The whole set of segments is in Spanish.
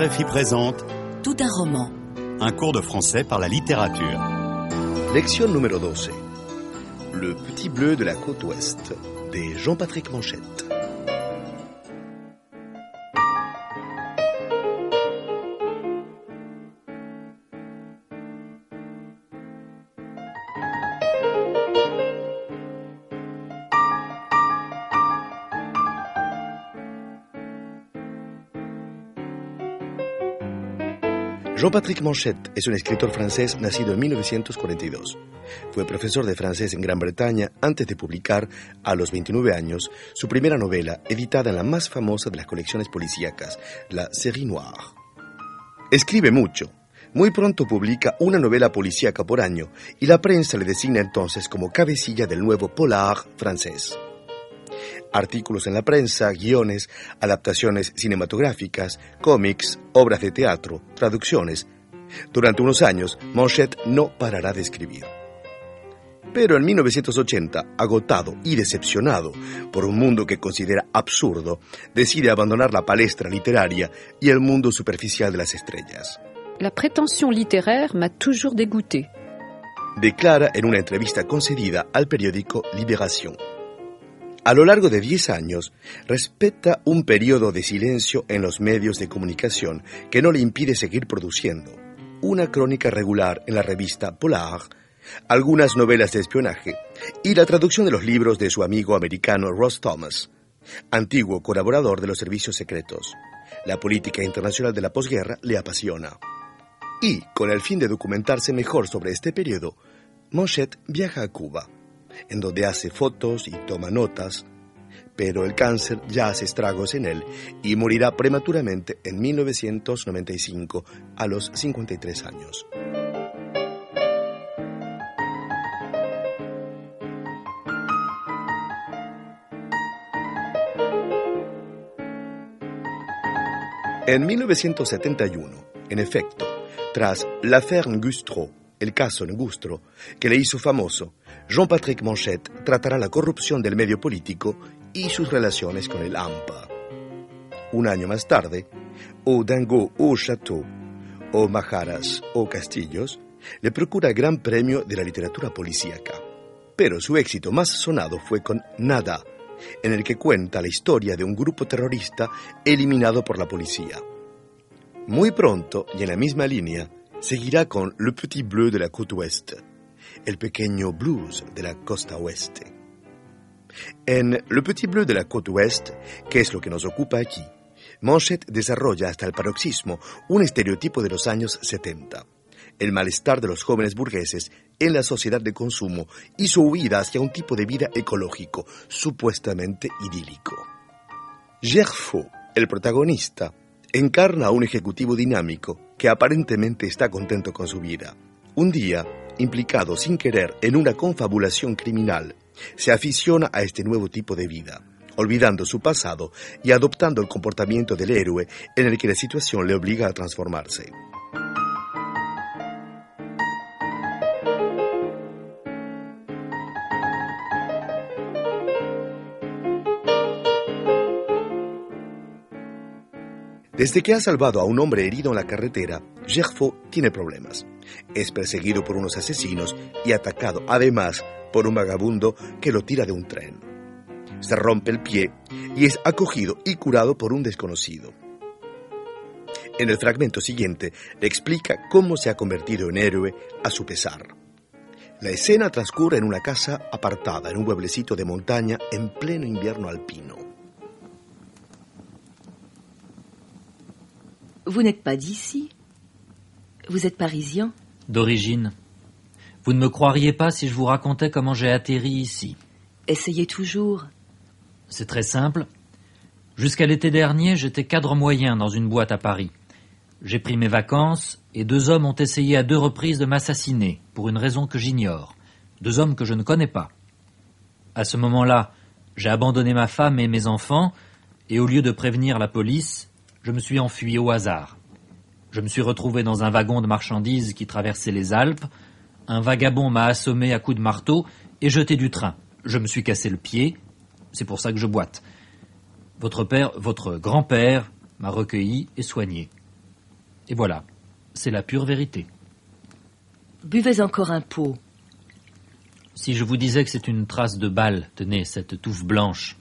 RFI présente Tout un roman. un cours de français par la littérature. Lección número 12. Le petit bleu de la côte ouest de Jean-Patrick Manchette. Jean-Patrick Manchette es un escritor francés nacido en 1942. Fue profesor de francés en Gran Bretaña antes de publicar, a los 29 años, su primera novela, editada en la más famosa de las colecciones policíacas, la Série Noire. Escribe mucho. Muy pronto publica una novela policíaca por año y la prensa le designa entonces como cabecilla del nuevo polar francés artículos en la prensa, guiones, adaptaciones cinematográficas, cómics, obras de teatro, traducciones. Durante unos años, Manchette no parará de escribir. Pero en 1980, agotado y decepcionado por un mundo que considera absurdo, decide abandonar la palestra literaria y el mundo superficial de las estrellas. La prétention littéraire m'a toujours dégoûté. Declara en una entrevista concedida al periódico Libération. A lo largo de 10 años, respeta un periodo de silencio en los medios de comunicación que no le impide seguir produciendo. Una crónica regular en la revista Polar, algunas novelas de espionaje y la traducción de los libros de su amigo americano Ross Thomas, antiguo colaborador de los servicios secretos. La política internacional de la posguerra le apasiona. Y, con el fin de documentarse mejor sobre este periodo, Manchette viaja a Cuba en donde hace fotos y toma notas, pero el cáncer ya hace estragos en él y morirá prematuramente en 1995 a los 53 años. En 1971, en efecto, tras l'affaire Ngustro, el caso Ngustro, que le hizo famoso, Jean-Patrick Manchette tratará la corrupción del medio político y sus relaciones con el AMPA. Un año más tarde, o Dango o Chateau, o Majaras o Castillos, le procura Gran Premio de la Literatura Policíaca. Pero su éxito más sonado fue con Nada, en el que cuenta la historia de un grupo terrorista eliminado por la policía. Muy pronto, y en la misma línea, seguirá con Le Petit Bleu de la Côte Ouest, el pequeño blues de la costa oeste. En Le Petit Bleu de la Côte Ouest, que es lo que nos ocupa aquí, Manchette desarrolla hasta el paroxismo un estereotipo de los años 70, el malestar de los jóvenes burgueses en la sociedad de consumo y su huida hacia un tipo de vida ecológico, supuestamente idílico. Gerfaux, el protagonista, encarna a un ejecutivo dinámico que aparentemente está contento con su vida. Un día, implicado sin querer en una confabulación criminal, se aficiona a este nuevo tipo de vida, olvidando su pasado y adoptando el comportamiento del héroe en el que la situación le obliga a transformarse. Desde que ha salvado a un hombre herido en la carretera, Gerfaux tiene problemas. Es perseguido por unos asesinos y atacado además por un vagabundo que lo tira de un tren. Se rompe el pie y es acogido y curado por un desconocido. En el fragmento siguiente le explica cómo se ha convertido en héroe a su pesar. La escena transcurre en una casa apartada en un pueblecito de montaña en pleno invierno alpino. Vous n'êtes pas d'ici Vous êtes parisien D'origine. Vous ne me croiriez pas si je vous racontais comment j'ai atterri ici. Essayez toujours. C'est très simple. Jusqu'à l'été dernier, j'étais cadre moyen dans une boîte à Paris. J'ai pris mes vacances et deux hommes ont essayé à deux reprises de m'assassiner, pour une raison que j'ignore. Deux hommes que je ne connais pas. À ce moment-là, j'ai abandonné ma femme et mes enfants, et au lieu de prévenir la police, je me suis enfui au hasard. Je me suis retrouvé dans un wagon de marchandises qui traversait les Alpes. Un vagabond m'a assommé à coups de marteau et jeté du train. Je me suis cassé le pied. C'est pour ça que je boite. Votre père, votre grand-père, m'a recueilli et soigné. Et voilà, c'est la pure vérité. Buvez encore un pot. Si je vous disais que c'est une trace de balle, tenez, cette touffe blanche.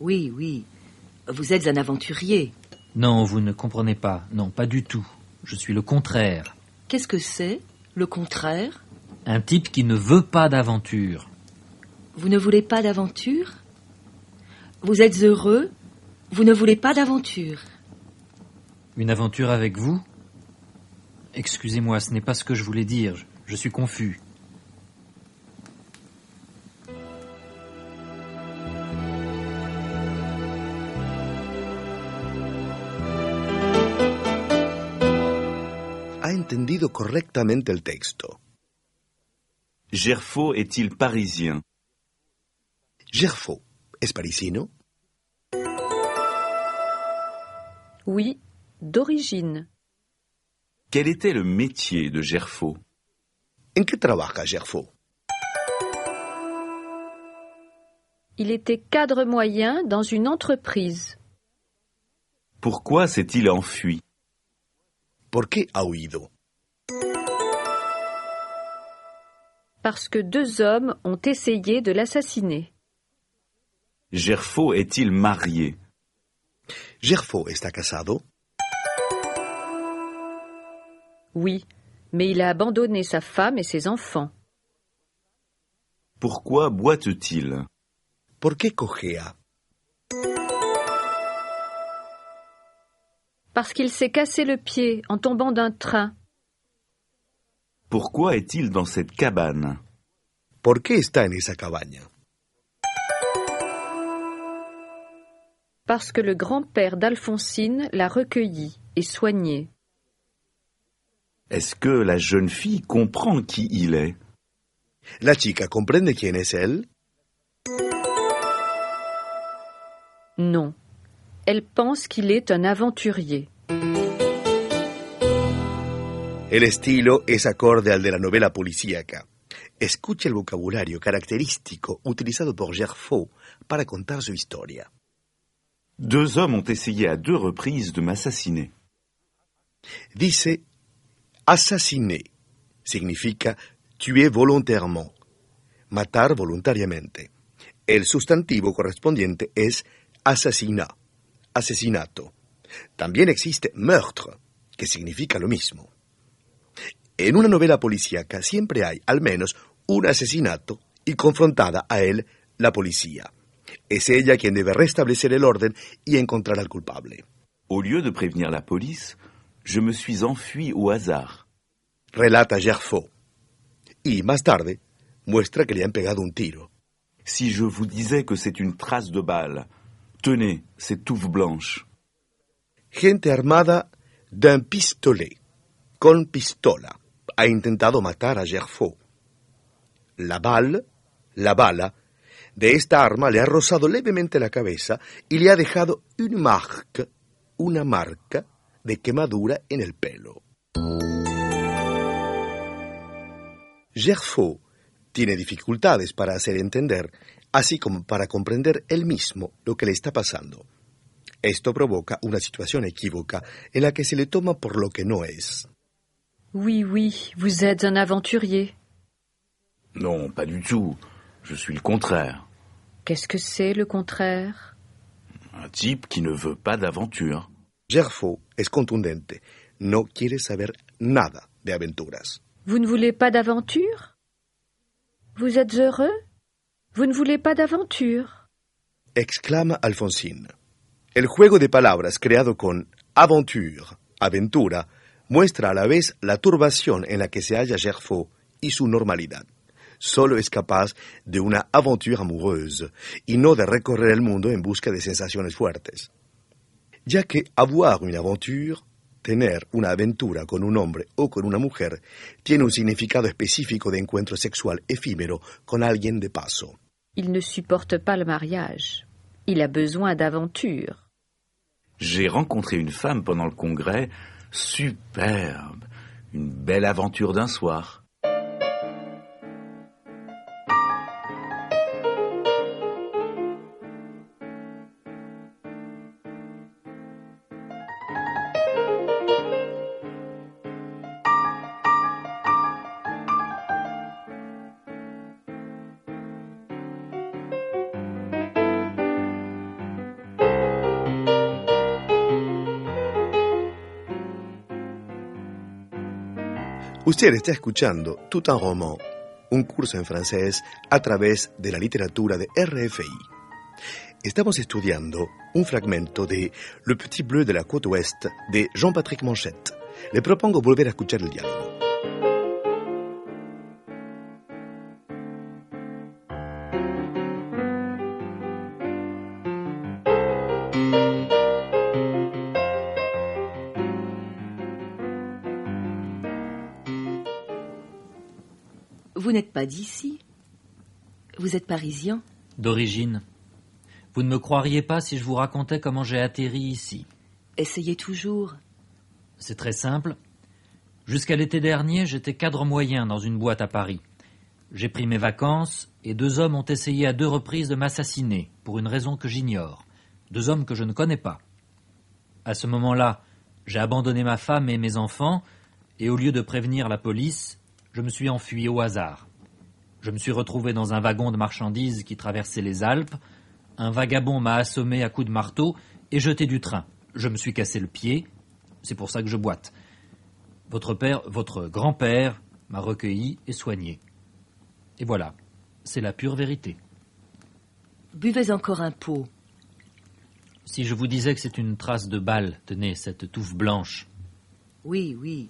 Oui, oui. Vous êtes un aventurier. Non, vous ne comprenez pas. Non, pas du tout. Je suis le contraire. Qu'est-ce que c'est, le contraire? Un type qui ne veut pas d'aventure. Vous ne voulez pas d'aventure? Vous êtes heureux? Vous ne voulez pas d'aventure? Une aventure avec vous? Excusez-moi, ce n'est pas ce que je voulais dire. Je- Je suis confus. Entendido correctamente el texto. Gerfo est-il parisien? Gerfo es parisino? Oui, d'origine. Quel était le métier de Gerfo ¿En qué trabaja Gerfo? Il était cadre moyen dans une entreprise. Pourquoi s'est-il enfui? ¿Por qué ha huido? Parce que deux hommes ont essayé de l'assassiner. Gerfo est-il marié? Gerfo está casado? Oui, mais il a abandonné sa femme et ses enfants. Pourquoi boite-t-il? ¿Por qué cojea? Parce qu'il s'est cassé le pied en tombant d'un train. Pourquoi est-il dans cette cabane? ¿Por qué está en esa cabaña? Parce que le grand-père d'Alphonsine l'a recueilli et soigné. Est-ce que la jeune fille comprend qui il est? ¿La chica comprende quién es él? Non. Elle pense qu'il est un aventurier. El estilo es acorde al de la novela policíaca. Escucha el vocabulario característico utilizado por Gerfo para contar su historia. Deux hommes ont essayé à deux reprises de m'assassiner. Dice assassiner. Significa tuer volontairement. Matar voluntariamente. El sustantivo correspondiente es assassina. Asesinato. También existe meurtre, que significa lo mismo. En una novela policíaca siempre hay al menos un asesinato y confrontada a él la policía. Es ella quien debe restablecer el orden y encontrar al culpable. Au lieu de prévenir la police, je me suis enfui au hasard. relata Gerfo. Y más tarde muestra que le han pegado un tiro. Si je vous disais que c'est une trace de balle, tenez, c'est touffe blanche. Gente armada d'un pistolet, con pistola, ha intentado matar a Gerfo. La balle, la bala, de esta arma le ha rozado levemente la cabeza y le ha dejado une marque, una marca de quemadura en el pelo. Gerfo tiene dificultades para hacer entender, así como para comprender él mismo lo que le está pasando. Esto provoca una situación equívoca en la que se le toma por lo que no es. Oui, oui, vous êtes un aventurier. Non, pas du tout. Je suis le contraire. Qu'est-ce que c'est le contraire? Un type qui ne veut pas d'aventure. Gerfo es contundente, no quiere saber nada de aventuras. Vous ne voulez pas d'aventure? Vous êtes heureux? Vous ne voulez pas d'aventure? Exclama Alfonsín. El juego de palabras creado con aventure, aventura, muestra a la vez la turbación en la que se halla Gerfo y su normalidad. Solo es capaz de una aventure amoureuse y no de recorrer el mundo en busca de sensaciones fuertes. Ya que avoir une aventure, tener una aventura con un hombre o con una mujer, tiene un significado específico de encuentro sexual efímero con alguien de paso. Il ne supporte pas le mariage. Il a besoin d'aventure. J'ai rencontré une femme pendant le congrès, superbe, une belle aventure d'un soir. Usted está escuchando Tout un roman, un curso en francés a través de la literatura de RFI. Estamos estudiando un fragmento de Le Petit Bleu de la Côte Ouest de Jean-Patrick Manchette. Le propongo volver a escuchar el diálogo. N'êtes pas d'ici Vous êtes parisien D'origine. Vous ne me croiriez pas si je vous racontais comment j'ai atterri ici. Essayez toujours. C'est très simple. Jusqu'à l'été dernier, j'étais cadre moyen dans une boîte à Paris. J'ai pris mes vacances et deux hommes ont essayé à deux reprises de m'assassiner, pour une raison que j'ignore. Deux hommes que je ne connais pas. À ce moment-là, j'ai abandonné ma femme et mes enfants, et au lieu de prévenir la police, je me suis enfui au hasard. Je me suis retrouvé dans un wagon de marchandises qui traversait les Alpes. Un vagabond m'a assommé à coups de marteau et jeté du train. Je me suis cassé le pied. C'est pour ça que je boite. Votre père, votre grand-père, m'a recueilli et soigné. Et voilà, c'est la pure vérité. Buvez encore un pot. Si je vous disais que c'est une trace de balle, tenez, cette touffe blanche. Oui, oui.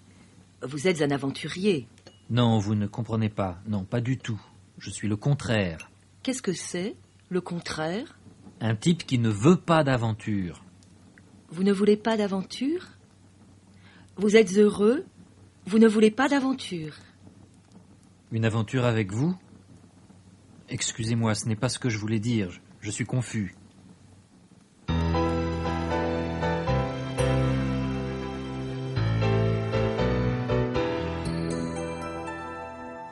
Vous êtes un aventurier. Non, vous ne comprenez pas. Non, pas du tout. Je suis le contraire. Qu'est-ce que c'est Le contraire? Un type qui ne veut pas d'aventure. Vous ne voulez pas d'aventure? Vous êtes heureux? Vous ne voulez pas d'aventure? Une aventure avec vous? Excusez-moi, ce n'est pas ce que je voulais dire. Je, je suis confus.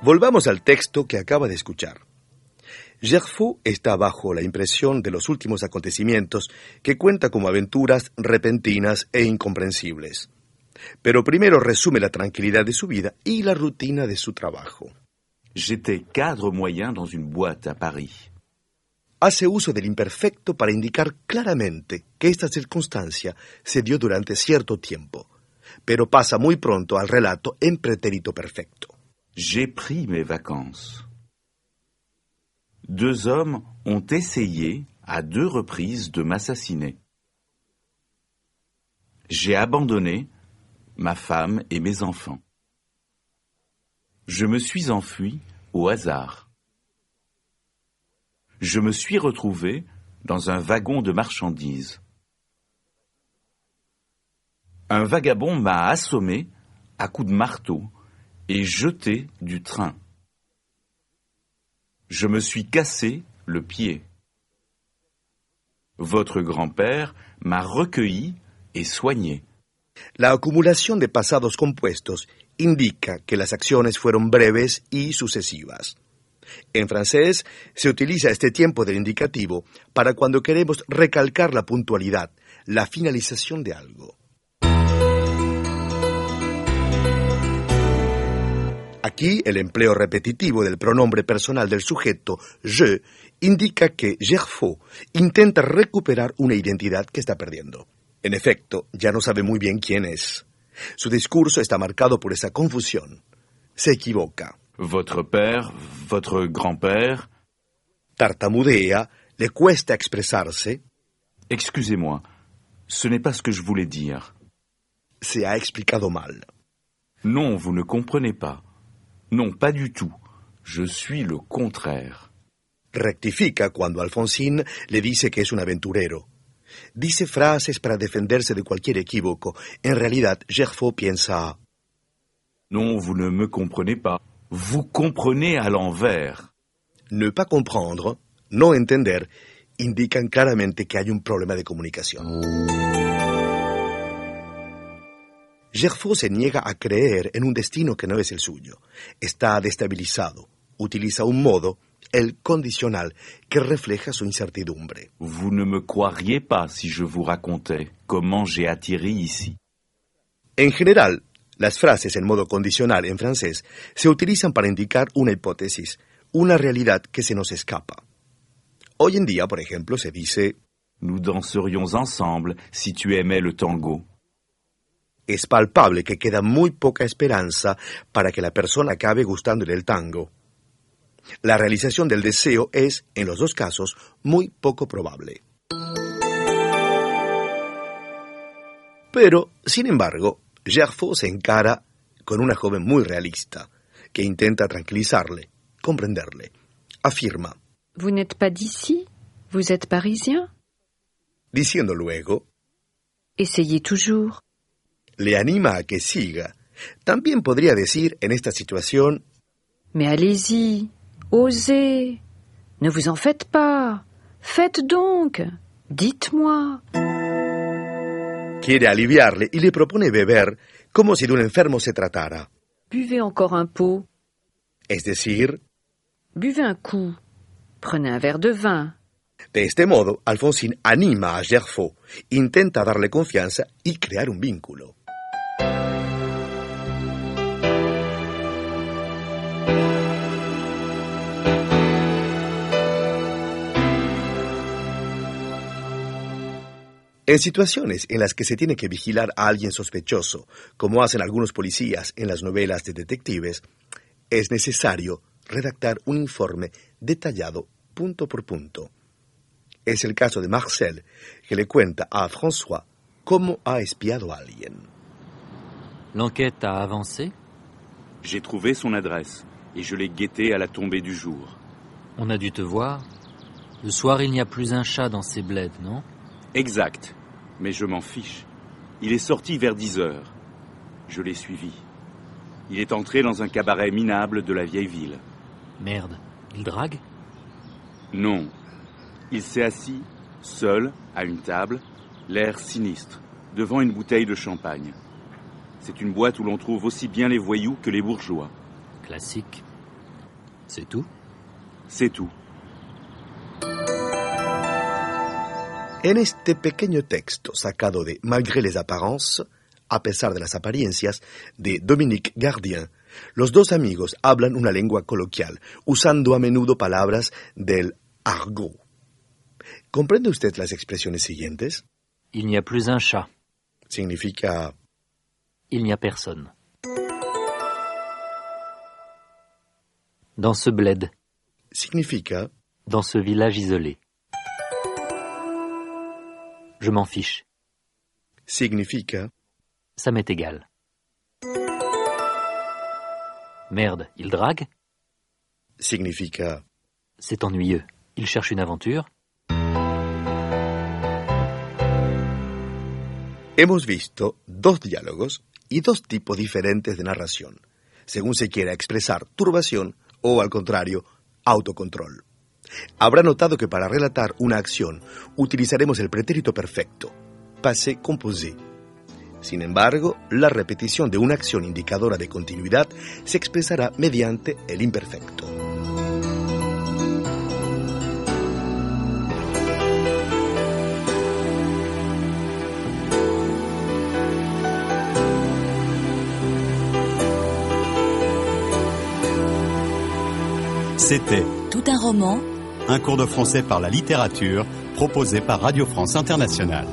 Volvamos al texto que acaba de escuchar. Gerfo está bajo la impresión de los últimos acontecimientos que cuenta como aventuras repentinas e incomprensibles. Pero primero resume la tranquilidad de su vida y la rutina de su trabajo. J'étais cadre moyen dans une boîte à Paris. Hace uso del imperfecto para indicar claramente que esta circunstancia se dio durante cierto tiempo, pero pasa muy pronto al relato en pretérito perfecto. J'ai pris mes vacances. Deux hommes ont essayé à deux reprises de m'assassiner. J'ai abandonné ma femme et mes enfants. Je me suis enfui au hasard. Je me suis retrouvé dans un wagon de marchandises. Un vagabond m'a assommé à coups de marteau et jeté du train. Je me suis cassé le pied. Votre grand-père m'a recueilli et soigné. La acumulación de pasados compuestos indica que las acciones fueron breves y sucesivas. En francés se utiliza este tiempo del indicativo para cuando queremos recalcar la puntualidad, la finalización de algo. Aquí el empleo repetitivo del pronombre personal del sujeto je indica que Gerfo intenta recuperar una identidad que está perdiendo. En efecto, ya no sabe muy bien quién es. Su discurso está marcado por esa confusión. Se equivoca. Votre père, votre grand-père, Tartamudea, le cuesta expresarse, excusez-moi, ce n'est pas ce que je voulais dire. se ha explicado mal. Non, vous ne comprenez pas. Non, pas du tout. Je suis le contraire. Rectifica cuando Alfonsín le dice que es un aventurero. Dice frases para defenderse de cualquier equívoco. En realidad, Gerfo piensa, Non, vous ne me comprenez pas. Vous comprenez à l'envers. ne pas comprendre, no entender, indican claramente que hay un problema de comunicación. Gerfo se niega a creer en un destino que no es el suyo. Está destabilizado. Utiliza un modo, el condicional, que refleja su incertidumbre. Vous ne me croiriez pas si je vous racontais comment j'ai atterri ici. En general, las frases en modo condicional en francés se utilizan para indicar una hipótesis, una realidad que se nos escapa. Hoy en día, por ejemplo, se dice, Nous danserions ensemble si tu aimais le tango. Es palpable que queda muy poca esperanza para que la persona acabe gustándole el tango. La realización del deseo es, en los dos casos, muy poco probable. Pero, sin embargo, Gerfo se encara con una joven muy realista, que intenta tranquilizarle, comprenderle. Afirma. Vous n'êtes pas d'ici Vous êtes parisien Diciendo luego, Essayez toujours. Le anima a que siga. También podría decir en esta situación, Mais allez-y, osez. Ne vous en faites pas. Faites donc. Dites-moi. quiere aliviarle y le propone beber como si de un enfermo se tratara. Buvez encore un pot. Es decir, Buvez un coup. Prenez un verre de vin. de este modo, Alfonsín anima a Gerfo, intenta darle confianza y crear un vínculo. En situaciones en las que se tiene que vigilar a alguien sospechoso, como hacen algunos policías en las novelas de detectives, es necesario redactar un informe detallado punto por punto. Es el caso de Marcel, que le cuenta a François cómo ha espiado a alguien. L'enquête a avancé. J'ai trouvé son adresse et je l'ai guetté à la tombée du jour. On a dû te voir. Le soir, il n'y a plus un chat dans ces bleds, non Exact. Mais je m'en fiche. Il est sorti vers 10 heures. Je l'ai suivi. Il est entré dans un cabaret minable de la vieille ville. Merde. Il drague? Non. Il s'est assis, seul, à une table, l'air sinistre, devant une bouteille de champagne. C'est une boîte où l'on trouve aussi bien les voyous que les bourgeois. Classique. C'est tout? C'est tout. En este pequeño texto sacado de Malgré les apparences, a pesar de las apariencias, de Dominique Gardien, los dos amigos hablan una lengua coloquial, usando a menudo palabras del argot. ¿Comprende usted las expresiones siguientes? Il n'y a plus un chat. Significa Il n'y a personne. Dans ce bled, significa dans ce village isolé. Je m'en fiche. significa Ça m'est égal. Merde, il drague? Significa C'est ennuyeux. Il cherche une aventure? Hemos visto dos diálogos y dos tipos diferentes de narración, según se quiera expresar turbación o, al contrario, autocontrol. Habrá notado que para relatar una acción utilizaremos el pretérito perfecto, passé composé. Sin embargo, la repetición de una acción indicadora de continuidad se expresará mediante el imperfecto. C'était Tout un roman un cours de français par la littérature proposé par Radio France Internationale.